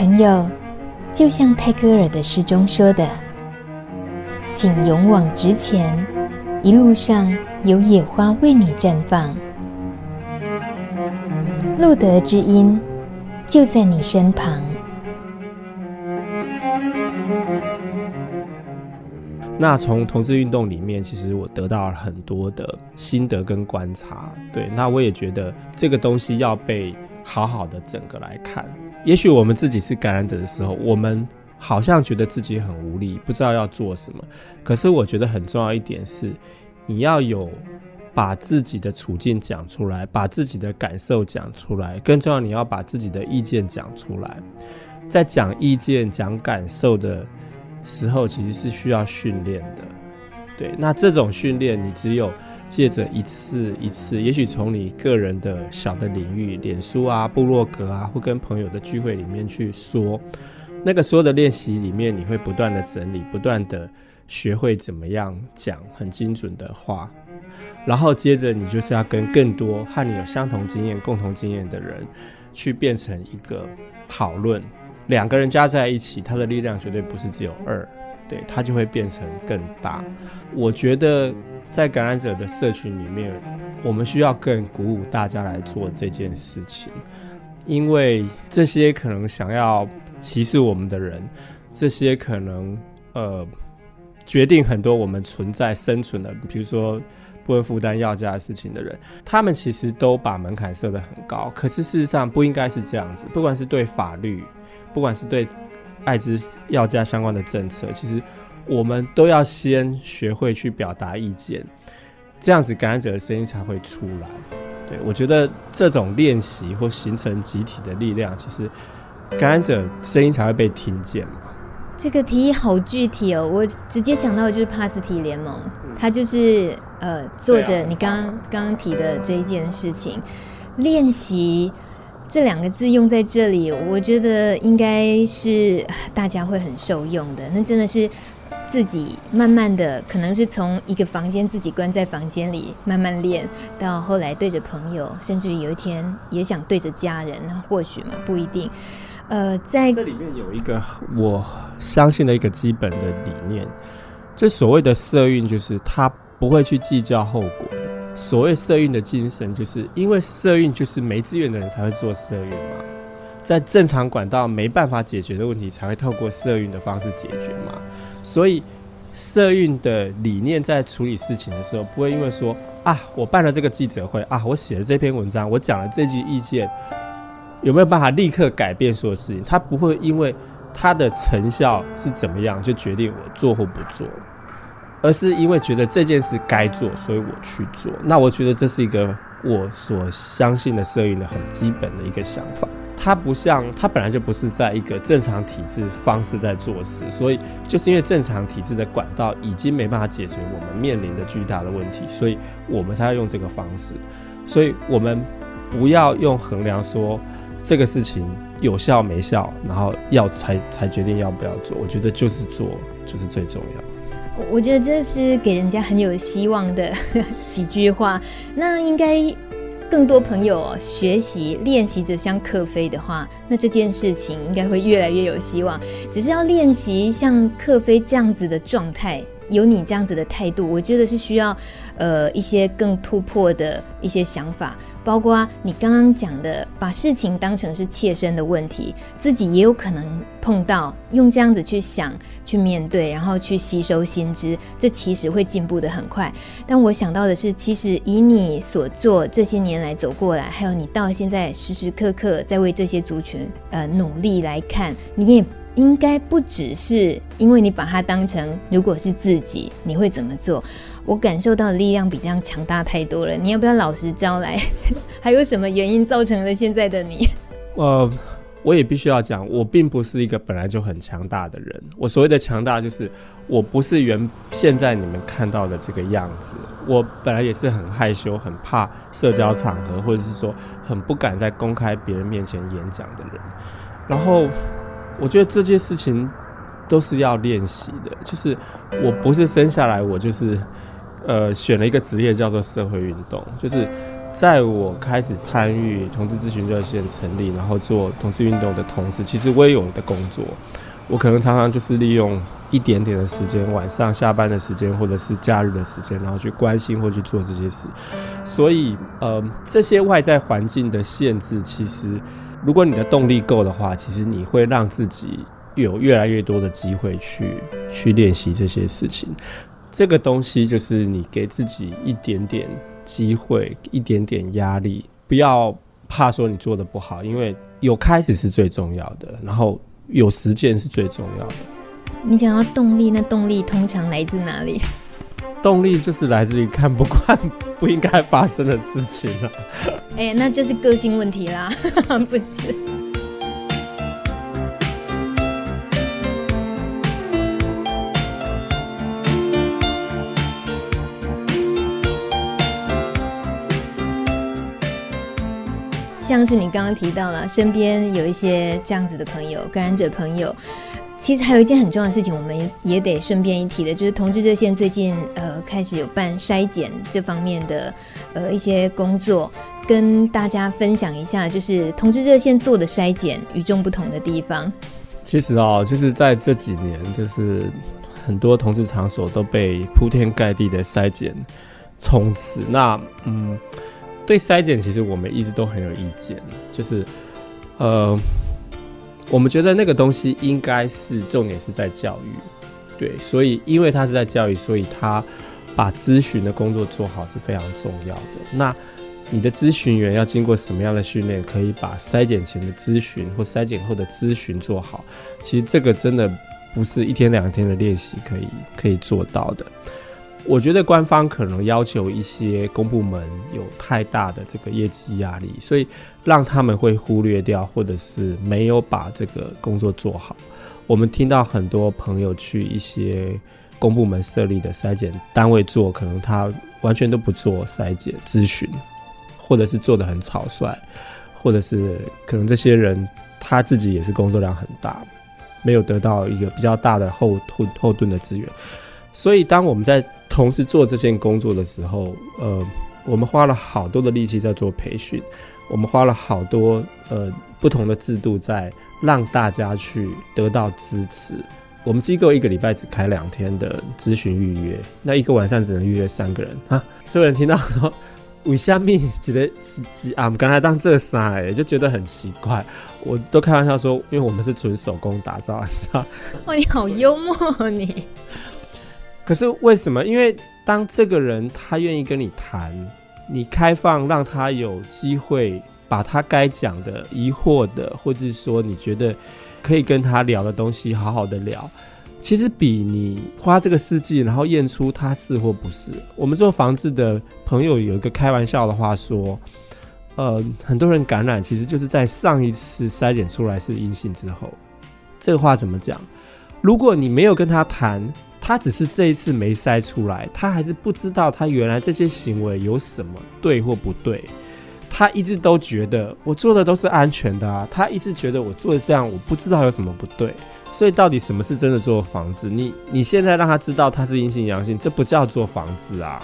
朋友，就像泰戈尔的诗中说的：“请勇往直前，一路上有野花为你绽放，路德之音就在你身旁。”那从同志运动里面，其实我得到了很多的心得跟观察。对，那我也觉得这个东西要被好好的整个来看。也许我们自己是感染者的时候，我们好像觉得自己很无力，不知道要做什么。可是我觉得很重要一点是，你要有把自己的处境讲出来，把自己的感受讲出来。更重要，你要把自己的意见讲出来。在讲意见、讲感受的。时候其实是需要训练的，对。那这种训练，你只有借着一次一次，也许从你个人的小的领域，脸书啊、部落格啊，或跟朋友的聚会里面去说，那个所有的练习里面，你会不断的整理，不断的学会怎么样讲很精准的话，然后接着你就是要跟更多和你有相同经验、共同经验的人，去变成一个讨论。两个人加在一起，他的力量绝对不是只有二，对，它就会变成更大。我觉得在感染者的社群里面，我们需要更鼓舞大家来做这件事情，因为这些可能想要歧视我们的人，这些可能呃决定很多我们存在生存的，比如说不会负担药价的事情的人，他们其实都把门槛设得很高，可是事实上不应该是这样子，不管是对法律。不管是对艾滋药价相关的政策，其实我们都要先学会去表达意见，这样子感染者的声音才会出来。对，我觉得这种练习或形成集体的力量，其实感染者声音才会被听见嘛。这个提议好具体哦，我直接想到的就是帕斯提联盟，他就是呃做着你刚刚刚刚提的这一件事情，练习。这两个字用在这里，我觉得应该是大家会很受用的。那真的是自己慢慢的，可能是从一个房间自己关在房间里慢慢练，到后来对着朋友，甚至于有一天也想对着家人，那或许嘛，不一定。呃，在这里面有一个我相信的一个基本的理念，就所谓的色运，就是他不会去计较后果的。所谓色运的精神，就是因为色运就是没资源的人才会做色运嘛，在正常管道没办法解决的问题，才会透过色运的方式解决嘛。所以社运的理念在处理事情的时候，不会因为说啊，我办了这个记者会啊，我写了这篇文章，我讲了这句意见，有没有办法立刻改变所有事情？他不会因为他的成效是怎么样，就决定我做或不做。而是因为觉得这件事该做，所以我去做。那我觉得这是一个我所相信的社运的很基本的一个想法。它不像，它本来就不是在一个正常体制方式在做事，所以就是因为正常体制的管道已经没办法解决我们面临的巨大的问题，所以我们才要用这个方式。所以我们不要用衡量说这个事情有效没效，然后要才才决定要不要做。我觉得就是做就是最重要。我觉得这是给人家很有希望的 几句话。那应该更多朋友学习练习着像克菲的话，那这件事情应该会越来越有希望。只是要练习像克菲这样子的状态。有你这样子的态度，我觉得是需要，呃，一些更突破的一些想法，包括你刚刚讲的，把事情当成是切身的问题，自己也有可能碰到，用这样子去想、去面对，然后去吸收新知，这其实会进步得很快。但我想到的是，其实以你所做这些年来走过来，还有你到现在时时刻刻在为这些族群呃努力来看，你也。应该不只是因为你把它当成，如果是自己，你会怎么做？我感受到的力量比这样强大太多了。你要不要老实招来？还有什么原因造成了现在的你？呃，我也必须要讲，我并不是一个本来就很强大的人。我所谓的强大，就是我不是原现在你们看到的这个样子。我本来也是很害羞、很怕社交场合，或者是说很不敢在公开别人面前演讲的人。然后。我觉得这件事情都是要练习的，就是我不是生下来我就是，呃，选了一个职业叫做社会运动，就是在我开始参与同志咨询热线成立，然后做同志运动的同时，其实我也有的工作。我可能常常就是利用一点点的时间，晚上下班的时间，或者是假日的时间，然后去关心或去做这些事。所以，呃，这些外在环境的限制，其实如果你的动力够的话，其实你会让自己有越来越多的机会去去练习这些事情。这个东西就是你给自己一点点机会，一点点压力，不要怕说你做得不好，因为有开始是最重要的。然后。有实践是最重要的。你讲到动力，那动力通常来自哪里？动力就是来自于看不惯不应该发生的事情了。哎、那就是个性问题啦，不是？像是你刚刚提到了，身边有一些这样子的朋友，感染者朋友，其实还有一件很重要的事情，我们也得顺便一提的，就是同志热线最近呃开始有办筛检这方面的呃一些工作，跟大家分享一下，就是同志热线做的筛检与众不同的地方。其实哦，就是在这几年，就是很多同志场所都被铺天盖地的筛检充斥，那嗯。对筛检，其实我们一直都很有意见，就是，呃，我们觉得那个东西应该是重点是在教育，对，所以因为他是在教育，所以他把咨询的工作做好是非常重要的。那你的咨询员要经过什么样的训练，可以把筛检前的咨询或筛检后的咨询做好？其实这个真的不是一天两天的练习可以可以做到的。我觉得官方可能要求一些公部门有太大的这个业绩压力，所以让他们会忽略掉，或者是没有把这个工作做好。我们听到很多朋友去一些公部门设立的筛检单位做，可能他完全都不做筛检咨询，或者是做得很草率，或者是可能这些人他自己也是工作量很大，没有得到一个比较大的后后后盾的资源。所以，当我们在同时做这件工作的时候，呃，我们花了好多的力气在做培训，我们花了好多呃不同的制度在让大家去得到支持。我们机构一个礼拜只开两天的咨询预约，那一个晚上只能预约三个人啊。所有人听到说为什么几个几几啊，我们刚才当这三哎，就觉得很奇怪。我都开玩笑说，因为我们是纯手工打造的，是吧？哇，你好幽默你。可是为什么？因为当这个人他愿意跟你谈，你开放让他有机会把他该讲的、疑惑的，或者是说你觉得可以跟他聊的东西，好好的聊，其实比你花这个世纪然后验出他是或不是。我们做防治的朋友有一个开玩笑的话说，呃，很多人感染其实就是在上一次筛检出来是阴性之后。这个话怎么讲？如果你没有跟他谈，他只是这一次没筛出来，他还是不知道他原来这些行为有什么对或不对。他一直都觉得我做的都是安全的啊，他一直觉得我做的这样，我不知道有什么不对。所以到底什么是真的做房子？你你现在让他知道他是阴性阳性，这不叫做房子啊！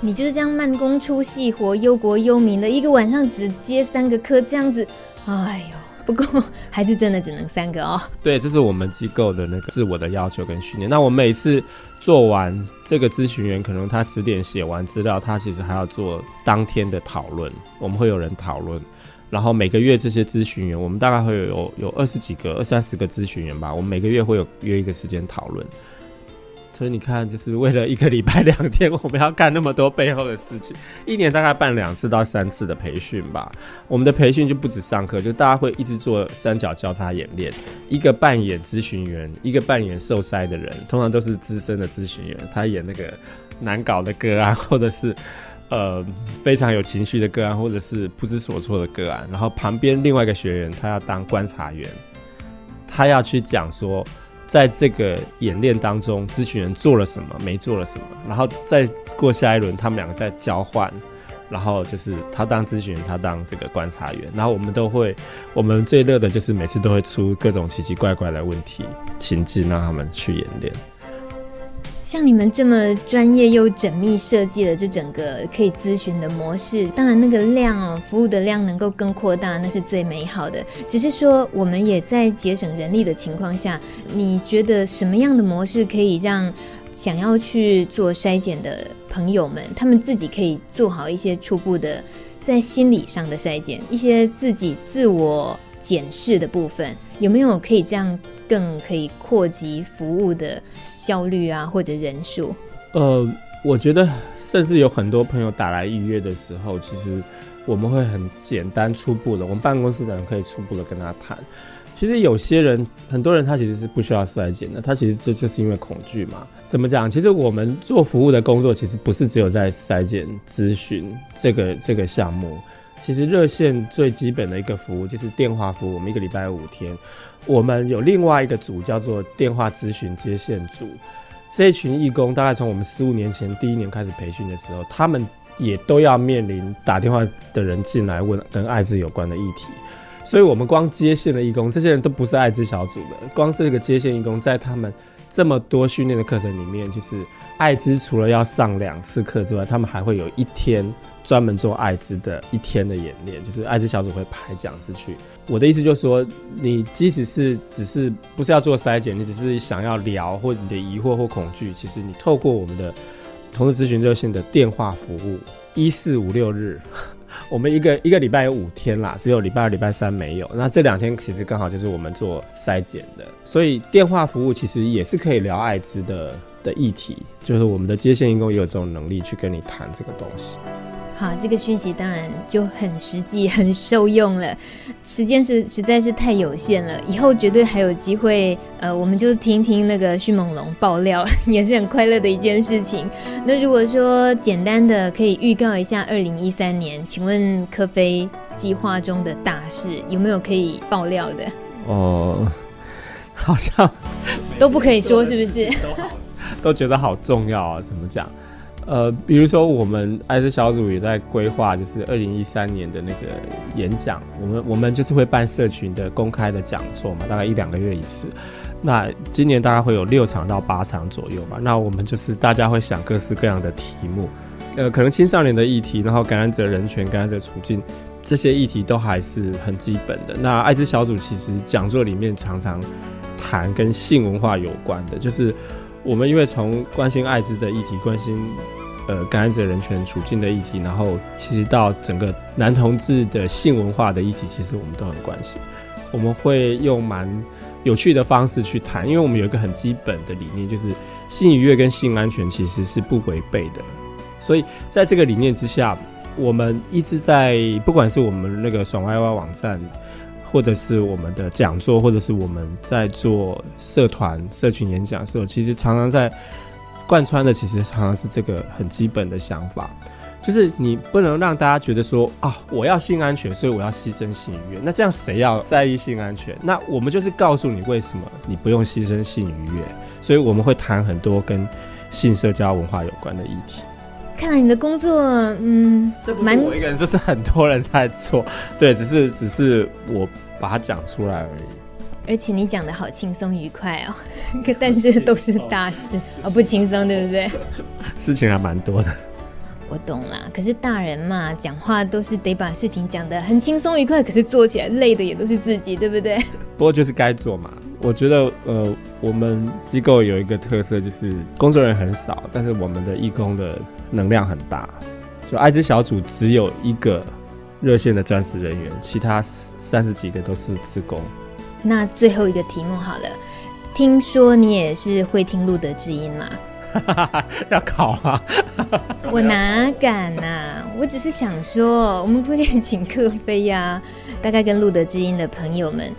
你就是这样慢工出细活、忧国忧民的，一个晚上只接三个科这样子，哎呦。不过还是真的只能三个哦。对，这是我们机构的那个自我的要求跟训练。那我每次做完这个咨询员，可能他十点写完资料，他其实还要做当天的讨论。我们会有人讨论，然后每个月这些咨询员，我们大概会有有二十几个、二三十个咨询员吧。我们每个月会有约一个时间讨论。所以你看，就是为了一个礼拜两天，我们要干那么多背后的事情。一年大概办两次到三次的培训吧。我们的培训就不止上课，就大家会一直做三角交叉演练。一个扮演咨询员，一个扮演受塞的人，通常都是资深的咨询员，他演那个难搞的个案，或者是 呃非常有情绪的个案，或者是不知所措的个案。然后旁边另外一个学员，他要当观察员，他要去讲说。在这个演练当中，咨询人做了什么，没做了什么，然后再过下一轮，他们两个再交换，然后就是他当咨询，他当这个观察员，然后我们都会，我们最乐的就是每次都会出各种奇奇怪怪的问题情境，让他们去演练。像你们这么专业又缜密设计了这整个可以咨询的模式，当然那个量哦，服务的量能够更扩大，那是最美好的。只是说，我们也在节省人力的情况下，你觉得什么样的模式可以让想要去做筛检的朋友们，他们自己可以做好一些初步的在心理上的筛检，一些自己自我检视的部分，有没有可以这样更可以扩及服务的效率啊，或者人数？呃，我觉得甚至有很多朋友打来预约的时候，其实我们会很简单初步的，我们办公室的人可以初步的跟他谈。其实有些人，很多人他其实是不需要筛检的，他其实这就是因为恐惧嘛。怎么讲？其实我们做服务的工作，其实不是只有在筛检咨询这个这个项目。其实热线最基本的一个服务就是电话服务，我们一个礼拜五天，我们有另外一个组叫做电话咨询接线组。这群义工大概从我们十五年前第一年开始培训的时候，他们也都要面临打电话的人进来问跟艾滋有关的议题。所以，我们光接线的义工，这些人都不是艾滋小组的。光这个接线义工，在他们这么多训练的课程里面，就是艾滋除了要上两次课之外，他们还会有一天专门做艾滋的一天的演练，就是艾滋小组会派讲师去。我的意思就是说，你即使是只是不是要做筛检，你只是想要聊或你的疑惑或恐惧，其实你透过我们的同事咨询热线的电话服务，一四五六日。我们一个一个礼拜有五天啦，只有礼拜二、礼拜三没有。那这两天其实刚好就是我们做筛检的，所以电话服务其实也是可以聊艾滋的的议题，就是我们的接线员工也有这种能力去跟你谈这个东西。好，这个讯息当然就很实际、很受用了。时间是实在是太有限了，以后绝对还有机会。呃，我们就听听那个迅猛龙爆料，也是很快乐的一件事情。那如果说简单的可以预告一下二零一三年，请问科菲计划中的大事有没有可以爆料的？哦，好像都不可以说，是不是？都，都觉得好重要啊，怎么讲？呃，比如说我们艾滋小组也在规划，就是二零一三年的那个演讲，我们我们就是会办社群的公开的讲座嘛，大概一两个月一次。那今年大概会有六场到八场左右吧。那我们就是大家会想各式各样的题目，呃，可能青少年的议题，然后感染者人权、感染者处境这些议题都还是很基本的。那艾滋小组其实讲座里面常常谈跟性文化有关的，就是。我们因为从关心艾滋的议题，关心呃感染者人权处境的议题，然后其实到整个男同志的性文化的议题，其实我们都很关心。我们会用蛮有趣的方式去谈，因为我们有一个很基本的理念，就是性愉悦跟性安全其实是不违背的。所以在这个理念之下，我们一直在不管是我们那个爽歪歪网站。或者是我们的讲座，或者是我们在做社团、社群演讲的时候，其实常常在贯穿的，其实常常是这个很基本的想法，就是你不能让大家觉得说啊，我要性安全，所以我要牺牲性愉悦。那这样谁要在意性安全？那我们就是告诉你为什么你不用牺牲性愉悦。所以我们会谈很多跟性社交文化有关的议题。看来你的工作，嗯，这不是我一个人，这是很多人在做，对，只是只是我把它讲出来而已。而且你讲的好轻松愉快哦，但是都是大事哦，不轻松，对不对？事情还蛮多的。我懂啦，可是大人嘛，讲话都是得把事情讲得很轻松愉快，可是做起来累的也都是自己，对不对？不过就是该做嘛。我觉得，呃，我们机构有一个特色，就是工作人员很少，但是我们的义工的能量很大。就艾滋小组只有一个热线的专职人员，其他三十几个都是职工。那最后一个题目好了，听说你也是会听路德之音吗？要考吗！我哪敢啊！我只是想说，我们不可以请克菲呀，大概跟路德之音的朋友们。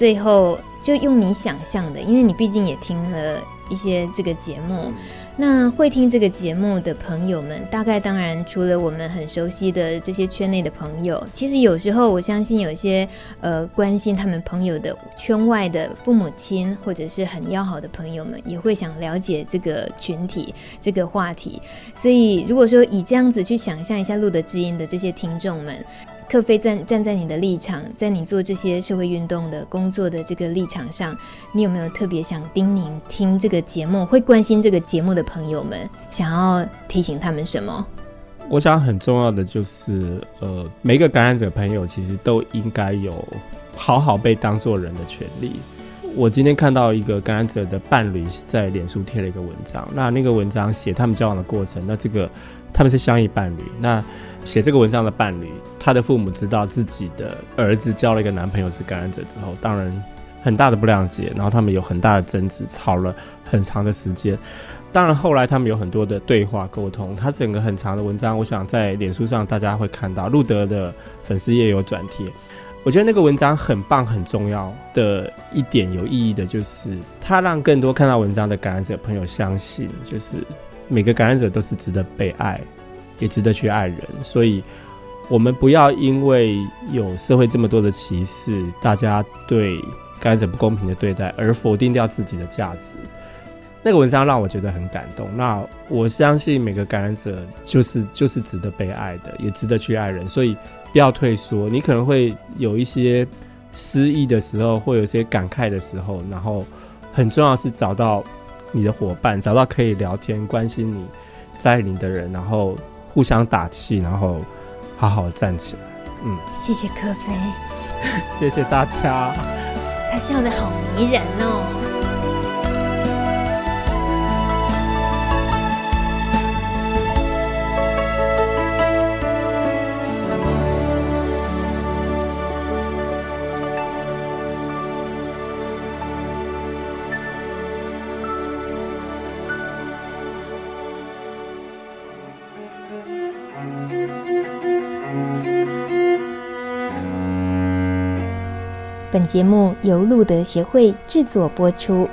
最后就用你想象的，因为你毕竟也听了一些这个节目，那会听这个节目的朋友们，大概当然除了我们很熟悉的这些圈内的朋友，其实有时候我相信有些呃关心他们朋友的圈外的父母亲或者是很要好的朋友们，也会想了解这个群体这个话题。所以如果说以这样子去想象一下露德知音的这些听众们。特飞站站在你的立场，在你做这些社会运动的工作的这个立场上，你有没有特别想叮咛听这个节目、会关心这个节目的朋友们，想要提醒他们什么？我想很重要的就是，呃，每个感染者朋友其实都应该有好好被当作人的权利。我今天看到一个感染者的伴侣在脸书贴了一个文章，那那个文章写他们交往的过程，那这个他们是相依伴侣。那写这个文章的伴侣，他的父母知道自己的儿子交了一个男朋友是感染者之后，当然很大的不谅解，然后他们有很大的争执，吵了很长的时间。当然后来他们有很多的对话沟通。他整个很长的文章，我想在脸书上大家会看到，路德的粉丝也有转贴。我觉得那个文章很棒，很重要的一点有意义的就是，他让更多看到文章的感染者朋友相信，就是每个感染者都是值得被爱，也值得去爱人。所以，我们不要因为有社会这么多的歧视，大家对感染者不公平的对待，而否定掉自己的价值。那个文章让我觉得很感动。那我相信每个感染者就是就是值得被爱的，也值得去爱人。所以。不要退缩，你可能会有一些失意的时候，会有一些感慨的时候，然后很重要是找到你的伙伴，找到可以聊天、关心你、在意你的人，然后互相打气，然后好好的站起来。嗯，谢谢柯菲，谢谢大家。他笑得好迷人哦。本节目由路德协会制作播出。